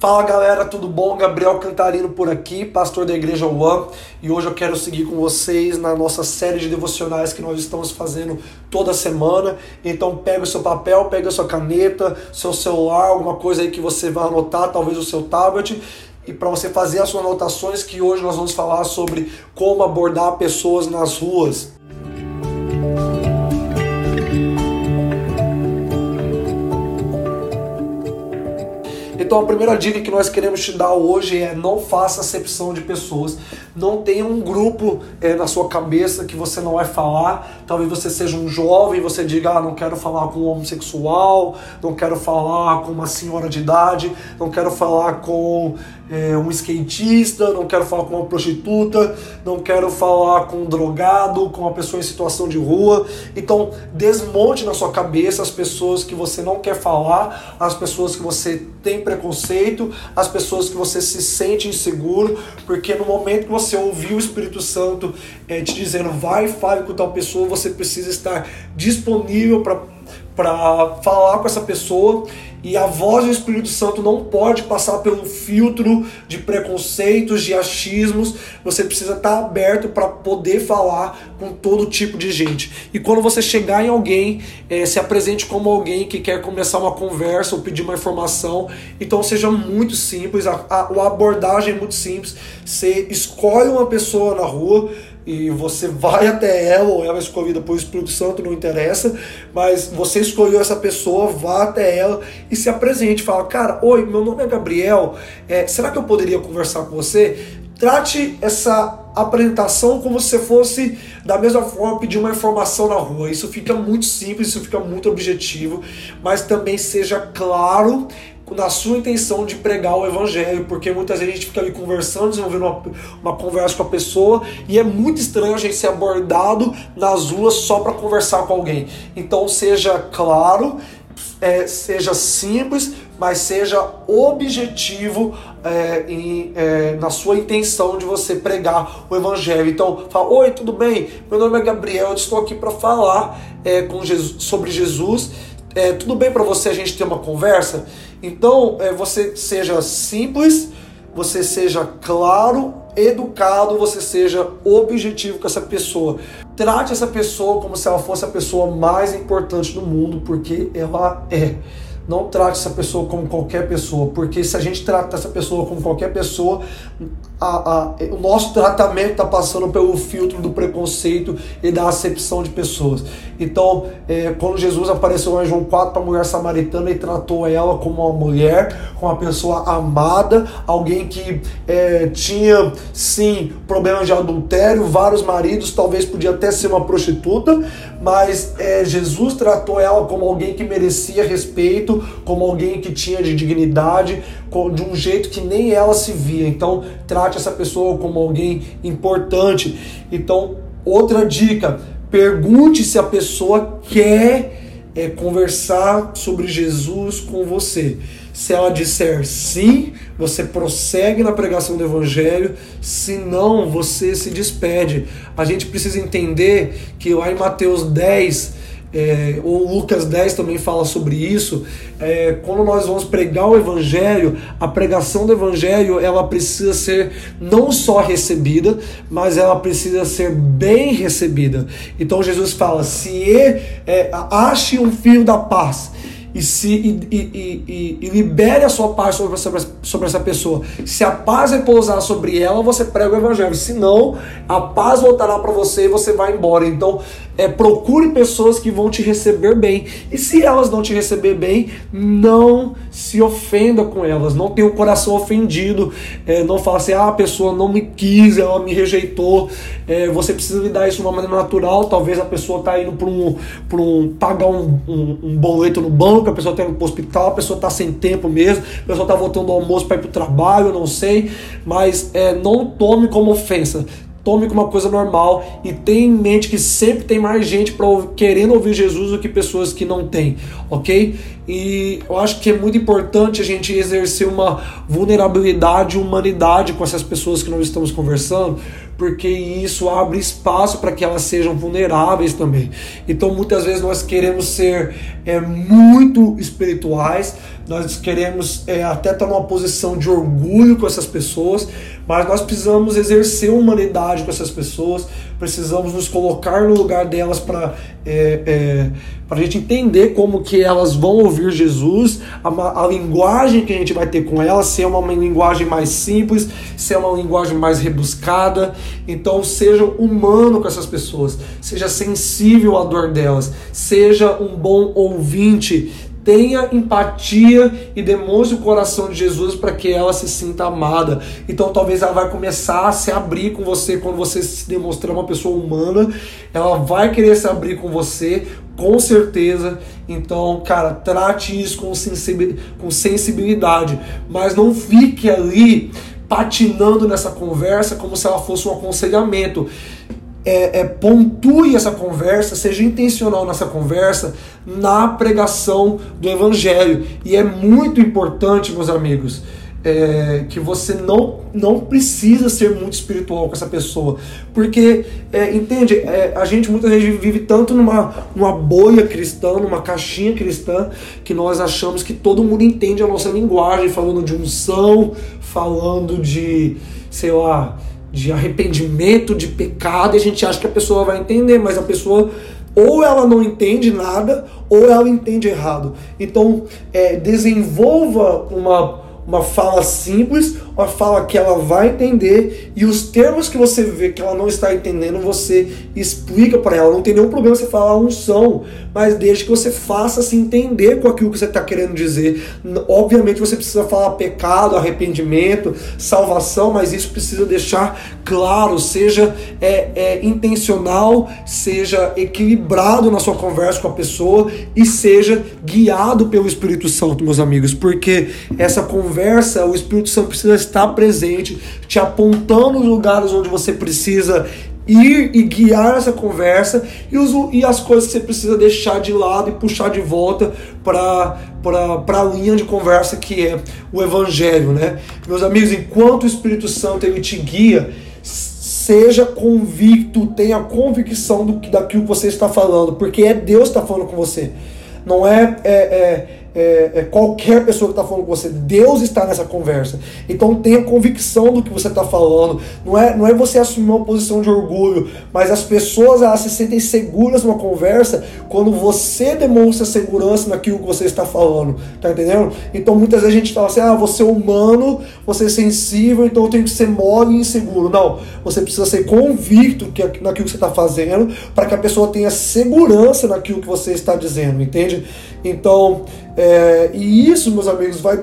Fala galera, tudo bom? Gabriel Cantarino por aqui, pastor da Igreja One, e hoje eu quero seguir com vocês na nossa série de devocionais que nós estamos fazendo toda semana. Então pega o seu papel, pega a sua caneta, seu celular, alguma coisa aí que você vai anotar, talvez o seu tablet, e para você fazer as suas anotações que hoje nós vamos falar sobre como abordar pessoas nas ruas. Então a primeira dica que nós queremos te dar hoje é não faça acepção de pessoas. Não tenha um grupo é, na sua cabeça que você não vai falar. Talvez você seja um jovem e você diga, ah, não quero falar com um homossexual, não quero falar com uma senhora de idade, não quero falar com é, um skatista, não quero falar com uma prostituta, não quero falar com um drogado, com uma pessoa em situação de rua. Então, desmonte na sua cabeça as pessoas que você não quer falar, as pessoas que você tem preconceito, as pessoas que você se sente inseguro, porque no momento que você ouvir o Espírito Santo é, te dizendo vai e fale com tal pessoa, você precisa estar disponível para para falar com essa pessoa e a voz do Espírito Santo não pode passar pelo filtro de preconceitos, de achismos. Você precisa estar aberto para poder falar com todo tipo de gente. E quando você chegar em alguém, é, se apresente como alguém que quer começar uma conversa ou pedir uma informação. Então seja muito simples, a, a, a abordagem é muito simples. Você escolhe uma pessoa na rua e você vai até ela, ou ela é escolhida por Espírito Santo, não interessa, mas você escolheu essa pessoa, vá até ela e se apresente. Fala, cara, oi, meu nome é Gabriel, é, será que eu poderia conversar com você? Trate essa apresentação como se fosse da mesma forma pedir uma informação na rua. Isso fica muito simples, isso fica muito objetivo, mas também seja claro na sua intenção de pregar o evangelho, porque muitas vezes a gente fica ali conversando, desenvolvendo uma, uma conversa com a pessoa, e é muito estranho a gente ser abordado nas ruas só para conversar com alguém. Então seja claro, é, seja simples, mas seja objetivo é, em, é, na sua intenção de você pregar o evangelho. Então, fala: Oi, tudo bem? Meu nome é Gabriel, eu estou aqui para falar é, com Jesus, sobre Jesus. É, tudo bem para você a gente ter uma conversa? Então, é, você seja simples, você seja claro, educado, você seja objetivo com essa pessoa. Trate essa pessoa como se ela fosse a pessoa mais importante do mundo, porque ela é. Não trate essa pessoa como qualquer pessoa, porque se a gente trata essa pessoa como qualquer pessoa, a, a, o nosso tratamento está passando pelo filtro do preconceito e da acepção de pessoas. Então, é, quando Jesus apareceu em João 4 para a mulher samaritana e tratou ela como uma mulher, como uma pessoa amada, alguém que é, tinha sim problemas de adultério, vários maridos, talvez podia até ser uma prostituta, mas é, Jesus tratou ela como alguém que merecia respeito como alguém que tinha de dignidade, de um jeito que nem ela se via. Então, trate essa pessoa como alguém importante. Então, outra dica: pergunte se a pessoa quer é, conversar sobre Jesus com você. Se ela disser sim, você prossegue na pregação do Evangelho, se não, você se despede. A gente precisa entender que lá em Mateus 10, é, o Lucas 10 também fala sobre isso. É, quando nós vamos pregar o Evangelho, a pregação do Evangelho ela precisa ser não só recebida, mas ela precisa ser bem recebida. Então Jesus fala: se é, ache um fio da paz e, se, e, e, e, libere a sua paz sobre, sobre, sobre essa pessoa. Se a paz repousar sobre ela, você prega o evangelho. Se não, a paz voltará para você e você vai embora. Então, é, procure pessoas que vão te receber bem. E se elas não te receber bem, não se ofenda com elas. Não tenha o coração ofendido. É, não fala assim, ah, a pessoa não me quis, ela me rejeitou. É, você precisa lidar isso de uma maneira natural. Talvez a pessoa está indo para um, um, pagar um, um, um, boleto no banco, a pessoa está indo para o hospital, a pessoa está sem tempo mesmo, a pessoa está voltando do almoço para ir para o trabalho, não sei. Mas é, não tome como ofensa tome como uma coisa normal e tenha em mente que sempre tem mais gente querendo ouvir Jesus do que pessoas que não têm, ok? E eu acho que é muito importante a gente exercer uma vulnerabilidade e humanidade com essas pessoas que nós estamos conversando, porque isso abre espaço para que elas sejam vulneráveis também. Então muitas vezes nós queremos ser é, muito espirituais, nós queremos é, até estar numa posição de orgulho com essas pessoas, mas nós precisamos exercer humanidade com essas pessoas, precisamos nos colocar no lugar delas para é, é, a gente entender como que elas vão ouvir Jesus, a, a, linguagem que a gente vai ter com elas, se é uma, uma linguagem mais simples, se é uma linguagem mais rebuscada. Então seja humano com essas pessoas, seja sensível à dor delas, seja um bom ouvinte, tenha empatia e demonstre o coração de Jesus para que ela se sinta amada. Então talvez ela vai começar a se abrir com você quando você se demonstrar uma pessoa humana, ela vai querer se abrir com você, com certeza. Então, cara, trate isso com sensibilidade, mas não fique ali patinando nessa conversa como se ela fosse um aconselhamento é, é, pontue essa conversa, seja intencional nessa conversa, na pregação do Evangelho. E é muito importante, meus amigos, é, que você não, não precisa ser muito espiritual com essa pessoa. Porque, é, entende, é, a gente muitas vezes vive tanto numa, numa bolha cristã, numa caixinha cristã, que nós achamos que todo mundo entende a nossa linguagem, falando de unção, falando de, sei lá de arrependimento, de pecado, e a gente acha que a pessoa vai entender, mas a pessoa ou ela não entende nada, ou ela entende errado. Então, é, desenvolva uma uma fala simples, uma fala que ela vai entender e os termos que você vê que ela não está entendendo, você explica para ela. Não tem nenhum problema você falar unção, mas desde que você faça se entender com aquilo que você está querendo dizer. Obviamente você precisa falar pecado, arrependimento, salvação, mas isso precisa deixar claro, seja é, é, intencional, seja equilibrado na sua conversa com a pessoa e seja guiado pelo Espírito Santo, meus amigos, porque essa conversa conversa, o Espírito Santo precisa estar presente, te apontando os lugares onde você precisa ir e guiar essa conversa e, os, e as coisas que você precisa deixar de lado e puxar de volta para a linha de conversa que é o Evangelho, né? Meus amigos, enquanto o Espírito Santo ele te guia, seja convicto, tenha convicção do, daquilo que você está falando, porque é Deus que está falando com você. Não é, é, é é, é, qualquer pessoa que está falando com você. Deus está nessa conversa. Então tenha convicção do que você está falando. Não é, não é você assumir uma posição de orgulho, mas as pessoas elas se sentem seguras numa conversa quando você demonstra segurança naquilo que você está falando. Tá entendendo? Então muitas vezes a gente fala assim: ah, você é humano, você é sensível, então eu tenho que ser mole e inseguro. Não. Você precisa ser convicto que, naquilo que você está fazendo para que a pessoa tenha segurança naquilo que você está dizendo, entende? Então, é, e isso, meus amigos, vai,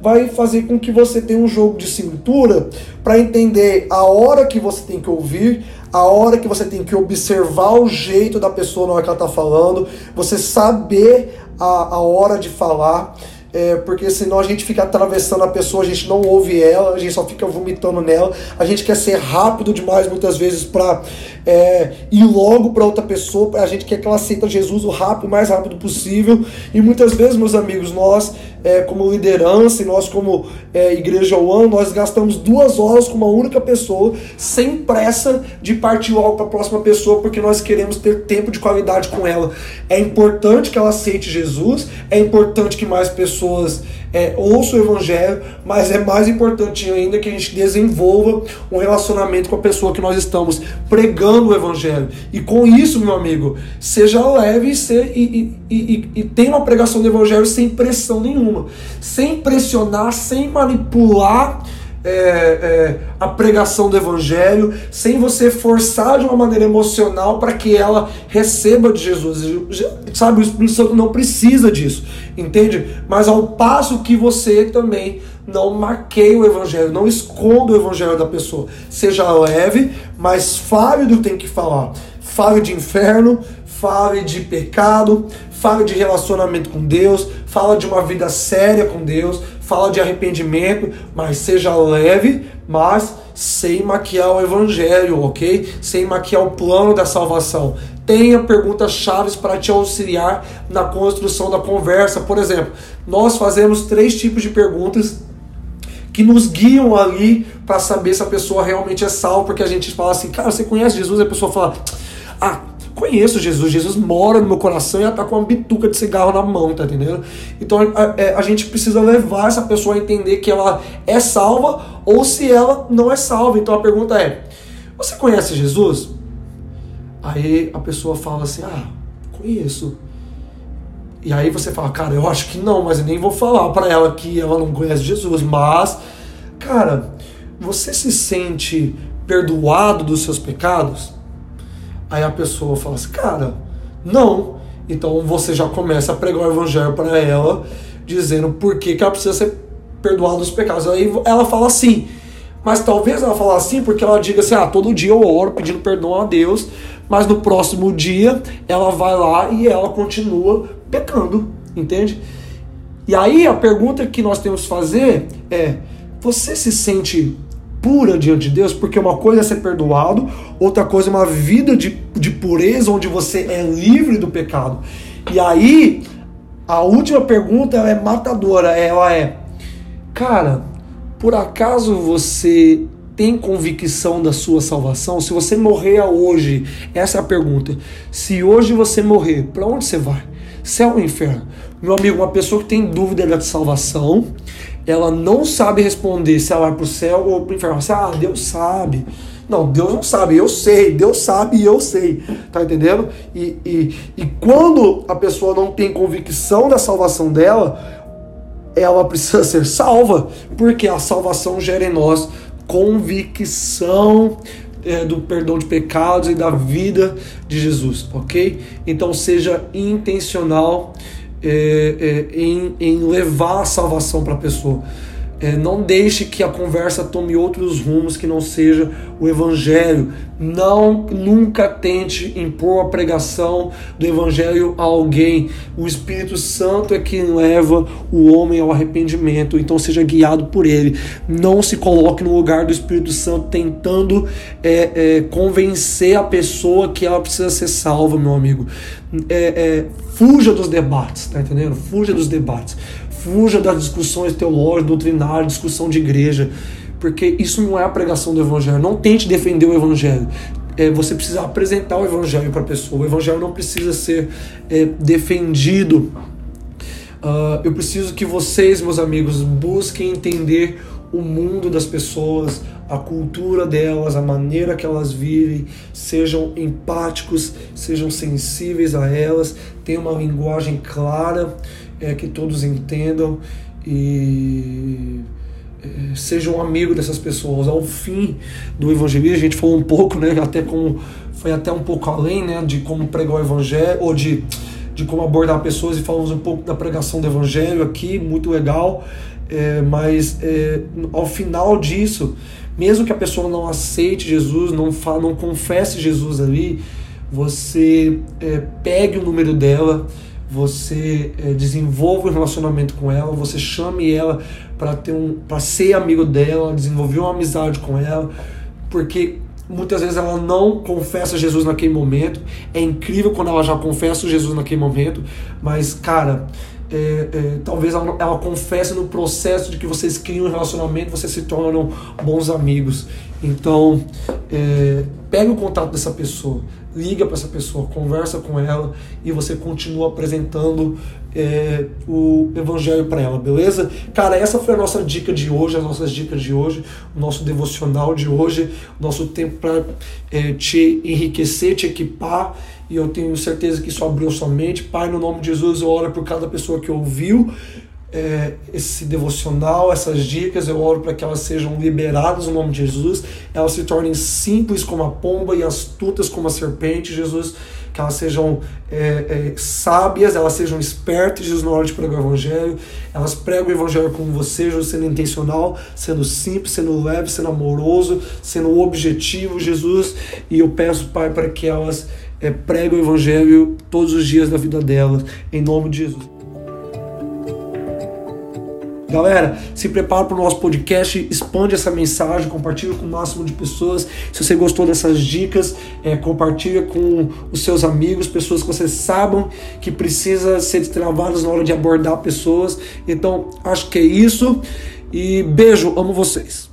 vai fazer com que você tenha um jogo de cintura para entender a hora que você tem que ouvir, a hora que você tem que observar o jeito da pessoa na hora que ela está falando, você saber a, a hora de falar é, porque senão a gente fica atravessando a pessoa, a gente não ouve ela, a gente só fica vomitando nela, a gente quer ser rápido demais muitas vezes para é, ir logo para outra pessoa, a gente quer que ela aceita Jesus o rápido, o mais rápido possível, e muitas vezes, meus amigos, nós, é, como liderança e nós, como é, Igreja One, nós gastamos duas horas com uma única pessoa, sem pressa de partir logo para a próxima pessoa, porque nós queremos ter tempo de qualidade com ela. É importante que ela aceite Jesus, é importante que mais pessoas pessoas é, ouçam o evangelho, mas é mais importante ainda que a gente desenvolva um relacionamento com a pessoa que nós estamos pregando o evangelho. E com isso, meu amigo, seja leve e, e, e, e, e tenha uma pregação do evangelho sem pressão nenhuma, sem pressionar, sem manipular é, é, a pregação do evangelho, sem você forçar de uma maneira emocional para que ela receba de Jesus. Sabe, o Espírito Santo não precisa disso, entende? Mas ao passo que você também não maqueie o evangelho, não esconda o evangelho da pessoa. Seja leve, mas fale do que tem que falar. Fale de inferno, fale de pecado, fale de relacionamento com Deus, fala de uma vida séria com Deus, fala de arrependimento, mas seja leve, mas sem maquiar o evangelho, ok? Sem maquiar o plano da salvação. Tenha perguntas chaves para te auxiliar na construção da conversa. Por exemplo, nós fazemos três tipos de perguntas que nos guiam ali para saber se a pessoa realmente é salva, porque a gente fala assim, cara, você conhece Jesus? E a pessoa fala, ah, conheço Jesus, Jesus mora no meu coração e ela tá com uma bituca de cigarro na mão, tá entendendo? Então a, é, a, gente precisa levar essa pessoa a entender que ela é salva ou se ela não é salva. Então a pergunta é: você conhece Jesus? Aí a pessoa fala assim: ah, conheço. E aí você fala, cara, eu acho que não, mas eu nem vou falar para ela que ela não conhece Jesus. Mas, cara, você se sente perdoado dos seus pecados? Aí a pessoa fala assim, cara, não. Então você já começa a pregar o evangelho para ela, dizendo por que, que ela precisa ser perdoada dos pecados. Aí ela fala assim, mas talvez ela fale assim porque ela diga assim, ah, todo dia eu oro pedindo perdão a Deus, mas no próximo dia ela vai lá e ela continua pecando, entende? E aí a pergunta que nós temos que fazer é: você se sente pura diante de Deus? Porque uma coisa é ser perdoado, outra coisa é uma vida de, de pureza onde você é livre do pecado. E aí a última pergunta ela é matadora, ela é: cara, por acaso você tem convicção da sua salvação? Se você morrer hoje, essa é a pergunta. Se hoje você morrer, para onde você vai? Céu ou inferno? Meu amigo, uma pessoa que tem dúvida da salvação, ela não sabe responder se ela vai para o céu ou para o inferno. Você, ah, Deus sabe. Não, Deus não sabe, eu sei, Deus sabe e eu sei, tá entendendo? E, e, e quando a pessoa não tem convicção da salvação dela, ela precisa ser salva, porque a salvação gera em nós convicção é, do perdão de pecados e da vida de Jesus, ok? Então seja intencional é, é, em, em levar a salvação para a pessoa. É, não deixe que a conversa tome outros rumos que não seja o evangelho. Não nunca tente impor a pregação do evangelho a alguém. O Espírito Santo é quem leva o homem ao arrependimento. Então seja guiado por ele. Não se coloque no lugar do Espírito Santo tentando é, é, convencer a pessoa que ela precisa ser salva, meu amigo. É, é, fuja dos debates, tá entendendo? Fuja dos debates. Fuja das discussões teológicas, doutrinárias, discussão de igreja, porque isso não é a pregação do evangelho. Não tente defender o evangelho. É, você precisa apresentar o evangelho para a pessoa. O evangelho não precisa ser é, defendido. Uh, eu preciso que vocês, meus amigos, busquem entender o mundo das pessoas, a cultura delas, a maneira que elas vivem, sejam empáticos, sejam sensíveis a elas, tenham uma linguagem clara é, que todos entendam e é, seja um amigo dessas pessoas. Ao fim do evangelismo, a gente falou um pouco, né, até como foi até um pouco além, né, de como pregar o evangelho ou de de como abordar pessoas e falamos um pouco da pregação do evangelho aqui, muito legal. É, mas é, ao final disso, mesmo que a pessoa não aceite Jesus, não, fa não confesse Jesus ali, você é, pegue o número dela, você é, desenvolva um relacionamento com ela, você chame ela para ter um para ser amigo dela, desenvolver uma amizade com ela, porque muitas vezes ela não confessa Jesus naquele momento. É incrível quando ela já confessa Jesus naquele momento, mas cara, é, é, talvez ela, ela, confesse no processo de que vocês criam um relacionamento, vocês se tornam bons amigos. Então, é, pega o contato dessa pessoa, liga para essa pessoa, conversa com ela e você continua apresentando é, o evangelho para ela, beleza? Cara, essa foi a nossa dica de hoje, as nossas dicas de hoje, o nosso devocional de hoje, o nosso tempo para é, te enriquecer, te equipar e eu tenho certeza que isso abriu sua mente. Pai, no nome de Jesus, eu oro por cada pessoa que ouviu é, esse devocional, essas dicas, eu oro para que elas sejam liberadas no nome de Jesus, elas se tornem simples como a pomba e astutas como a serpente, Jesus, que elas sejam é, é, sábias, elas sejam espertas, Jesus, na hora de pregar o Evangelho, elas pregam o Evangelho como você, Jesus, sendo intencional, sendo simples, sendo leve, sendo amoroso, sendo objetivo, Jesus, e eu peço, Pai, para que elas é, prega o Evangelho todos os dias da vida delas, em nome de Jesus. Galera, se prepara para o nosso podcast, expande essa mensagem, compartilha com o máximo de pessoas. Se você gostou dessas dicas, é, compartilha com os seus amigos, pessoas que vocês sabem que precisa ser destravadas na hora de abordar pessoas. Então, acho que é isso. E beijo, amo vocês.